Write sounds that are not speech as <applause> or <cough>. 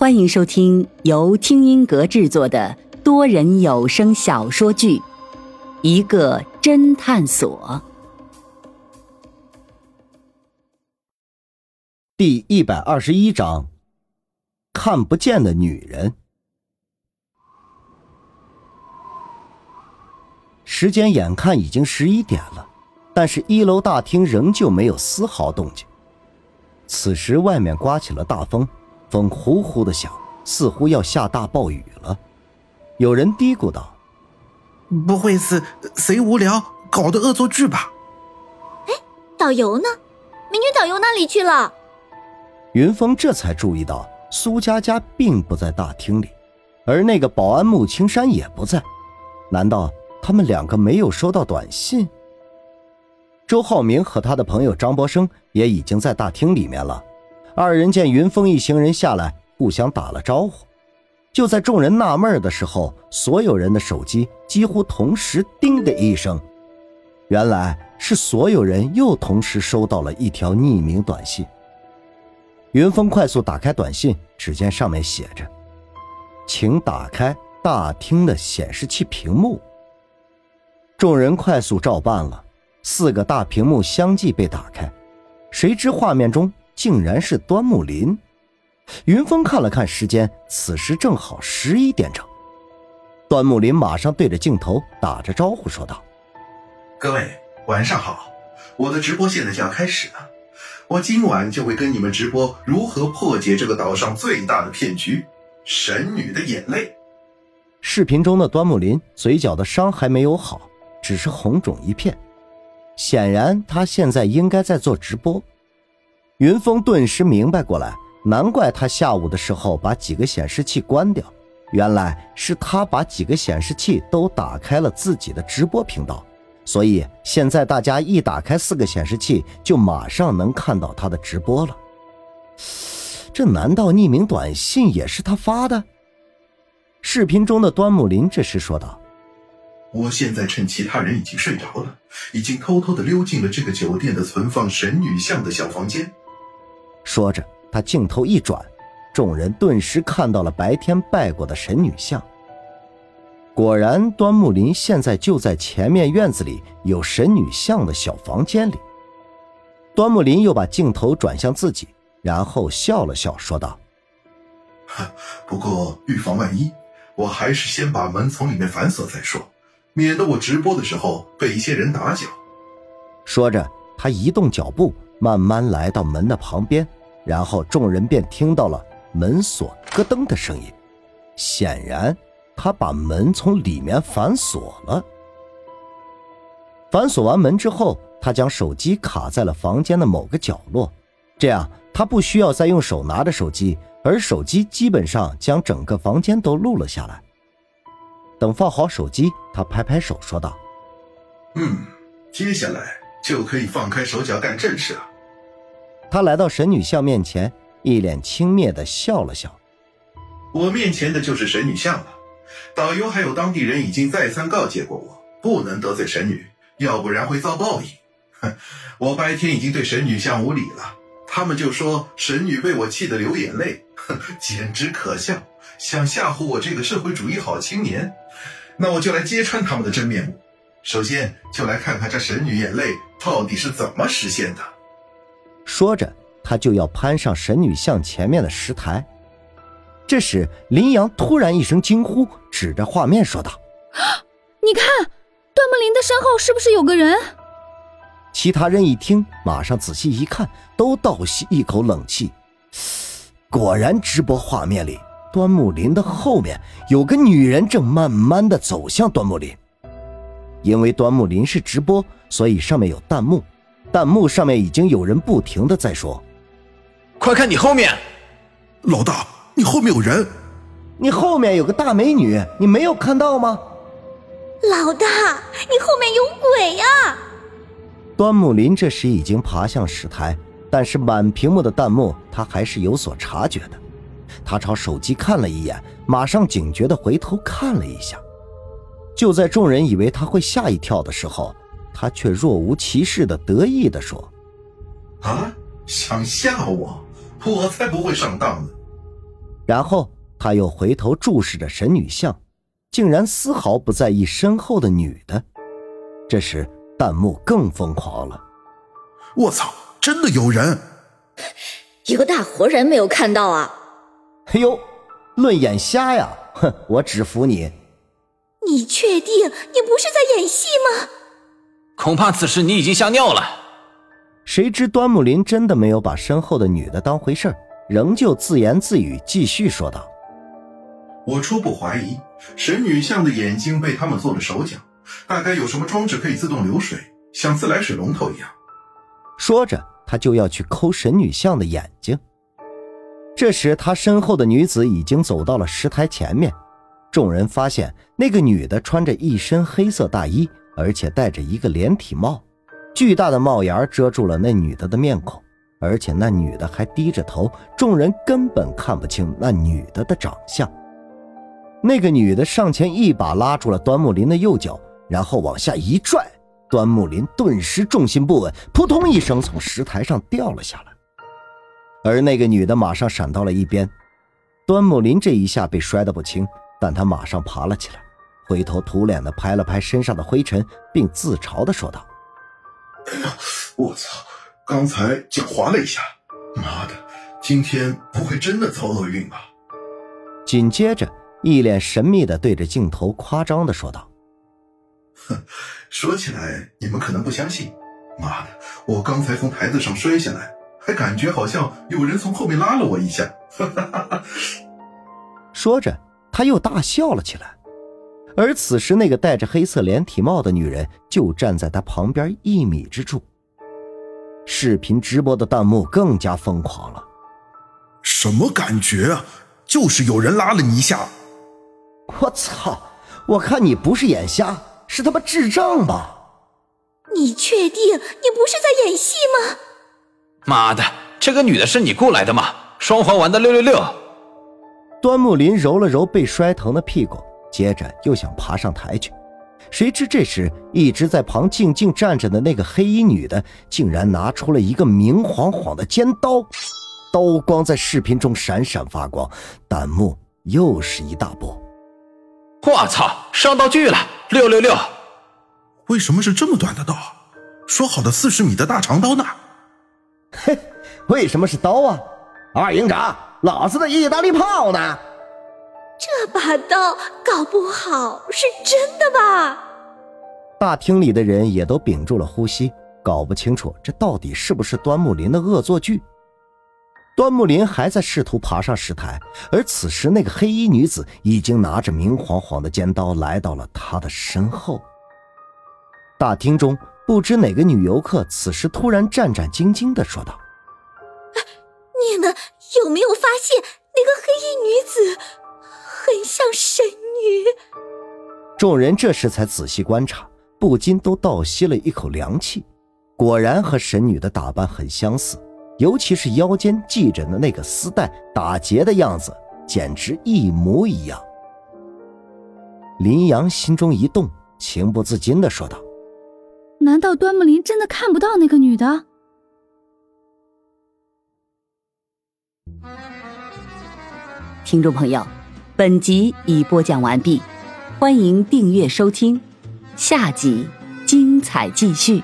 欢迎收听由听音阁制作的多人有声小说剧《一个侦探所》第一百二十一章：看不见的女人。时间眼看已经十一点了，但是一楼大厅仍旧没有丝毫动静。此时外面刮起了大风。风呼呼的响，似乎要下大暴雨了。有人嘀咕道：“不会是谁无聊搞的恶作剧吧？”哎，导游呢？美女导游哪里去了？云峰这才注意到苏佳佳并不在大厅里，而那个保安穆青山也不在。难道他们两个没有收到短信？周浩明和他的朋友张博生也已经在大厅里面了。二人见云峰一行人下来，互相打了招呼。就在众人纳闷的时候，所有人的手机几乎同时“叮”的一声，原来是所有人又同时收到了一条匿名短信。云峰快速打开短信，只见上面写着：“请打开大厅的显示器屏幕。”众人快速照办了，四个大屏幕相继被打开，谁知画面中。竟然是端木林，云峰看了看时间，此时正好十一点整。端木林马上对着镜头打着招呼说道：“各位晚上好，我的直播现在就要开始了，我今晚就会跟你们直播如何破解这个岛上最大的骗局——神女的眼泪。”视频中的端木林嘴角的伤还没有好，只是红肿一片，显然他现在应该在做直播。云峰顿时明白过来，难怪他下午的时候把几个显示器关掉，原来是他把几个显示器都打开了自己的直播频道，所以现在大家一打开四个显示器，就马上能看到他的直播了。这难道匿名短信也是他发的？视频中的端木林这时说道：“我现在趁其他人已经睡着了，已经偷偷的溜进了这个酒店的存放神女像的小房间。”说着，他镜头一转，众人顿时看到了白天拜过的神女像。果然，端木林现在就在前面院子里有神女像的小房间里。端木林又把镜头转向自己，然后笑了笑，说道：“ <laughs> 不过预防万一，我还是先把门从里面反锁再说，免得我直播的时候被一些人打搅。”说着，他移动脚步。慢慢来到门的旁边，然后众人便听到了门锁咯噔的声音。显然，他把门从里面反锁了。反锁完门之后，他将手机卡在了房间的某个角落，这样他不需要再用手拿着手机，而手机基本上将整个房间都录了下来。等放好手机，他拍拍手说道：“嗯，接下来就可以放开手脚干正事了。”他来到神女像面前，一脸轻蔑的笑了笑。我面前的就是神女像了。导游还有当地人已经再三告诫过我，不能得罪神女，要不然会遭报应。哼，<laughs> 我白天已经对神女像无礼了，他们就说神女被我气得流眼泪，哼，<laughs> 简直可笑，想吓唬我这个社会主义好青年。那我就来揭穿他们的真面目。首先，就来看看这神女眼泪到底是怎么实现的。说着，他就要攀上神女像前面的石台。这时，林阳突然一声惊呼，指着画面说道：“你看，段木林的身后是不是有个人？”其他人一听，马上仔细一看，都倒吸一口冷气。果然，直播画面里，端木林的后面有个女人正慢慢的走向端木林。因为端木林是直播，所以上面有弹幕。弹幕上面已经有人不停的在说：“快看你后面，老大，你后面有人，你后面有个大美女，你没有看到吗？”老大，你后面有鬼呀！端木林这时已经爬向石台，但是满屏幕的弹幕他还是有所察觉的。他朝手机看了一眼，马上警觉的回头看了一下。就在众人以为他会吓一跳的时候。他却若无其事的得意的说：“啊，想吓我？我才不会上当呢！”然后他又回头注视着神女像，竟然丝毫不在意身后的女的。这时弹幕更疯狂了：“我操，真的有人！一个大活人没有看到啊！哎呦，论眼瞎呀！哼，我只服你。你确定你不是在演戏吗？恐怕此时你已经吓尿了。谁知端木林真的没有把身后的女的当回事儿。”仍旧自言自语，继续说道：“我初步怀疑神女像的眼睛被他们做了手脚，大概有什么装置可以自动流水，像自来水龙头一样。”说着，他就要去抠神女像的眼睛。这时，他身后的女子已经走到了石台前面。众人发现，那个女的穿着一身黑色大衣，而且戴着一个连体帽，巨大的帽檐遮住了那女的的面孔。而且那女的还低着头，众人根本看不清那女的的长相。那个女的上前一把拉住了端木林的右脚，然后往下一拽，端木林顿时重心不稳，扑通一声从石台上掉了下来。而那个女的马上闪到了一边。端木林这一下被摔得不轻，但他马上爬了起来，灰头土脸的拍了拍身上的灰尘，并自嘲的说道：“哎呀，我操！”刚才脚滑了一下，妈的，今天不会真的遭厄运吧？紧接着，一脸神秘的对着镜头夸张的说道：“哼，说起来你们可能不相信，妈的，我刚才从台子上摔下来，还感觉好像有人从后面拉了我一下。”哈哈哈哈说着，他又大笑了起来。而此时，那个戴着黑色连体帽的女人就站在他旁边一米之处。视频直播的弹幕更加疯狂了。什么感觉啊？就是有人拉了你一下。我操！我看你不是眼瞎，是他妈智障吧？你确定你不是在演戏吗？妈的，这个女的是你雇来的吗？双环玩的六六六。端木林揉了揉被摔疼的屁股，接着又想爬上台去。谁知这时，一直在旁静静站着的那个黑衣女的，竟然拿出了一个明晃晃的尖刀，刀光在视频中闪闪发光，弹幕又是一大波。我操，上道具了！六六六！为什么是这么短的刀？说好的四十米的大长刀呢？嘿，为什么是刀啊？二营长，老子的意大利炮呢？这把刀搞不好是真的吧？大厅里的人也都屏住了呼吸，搞不清楚这到底是不是端木林的恶作剧。端木林还在试图爬上石台，而此时那个黑衣女子已经拿着明晃晃的尖刀来到了他的身后。大厅中，不知哪个女游客此时突然战战兢兢的说道：“你们有没有发现那个黑衣女子？”很像神女。众人这时才仔细观察，不禁都倒吸了一口凉气。果然和神女的打扮很相似，尤其是腰间系着的那个丝带打结的样子，简直一模一样。林阳心中一动，情不自禁的说道：“难道端木林真的看不到那个女的？”听众朋友。本集已播讲完毕，欢迎订阅收听，下集精彩继续。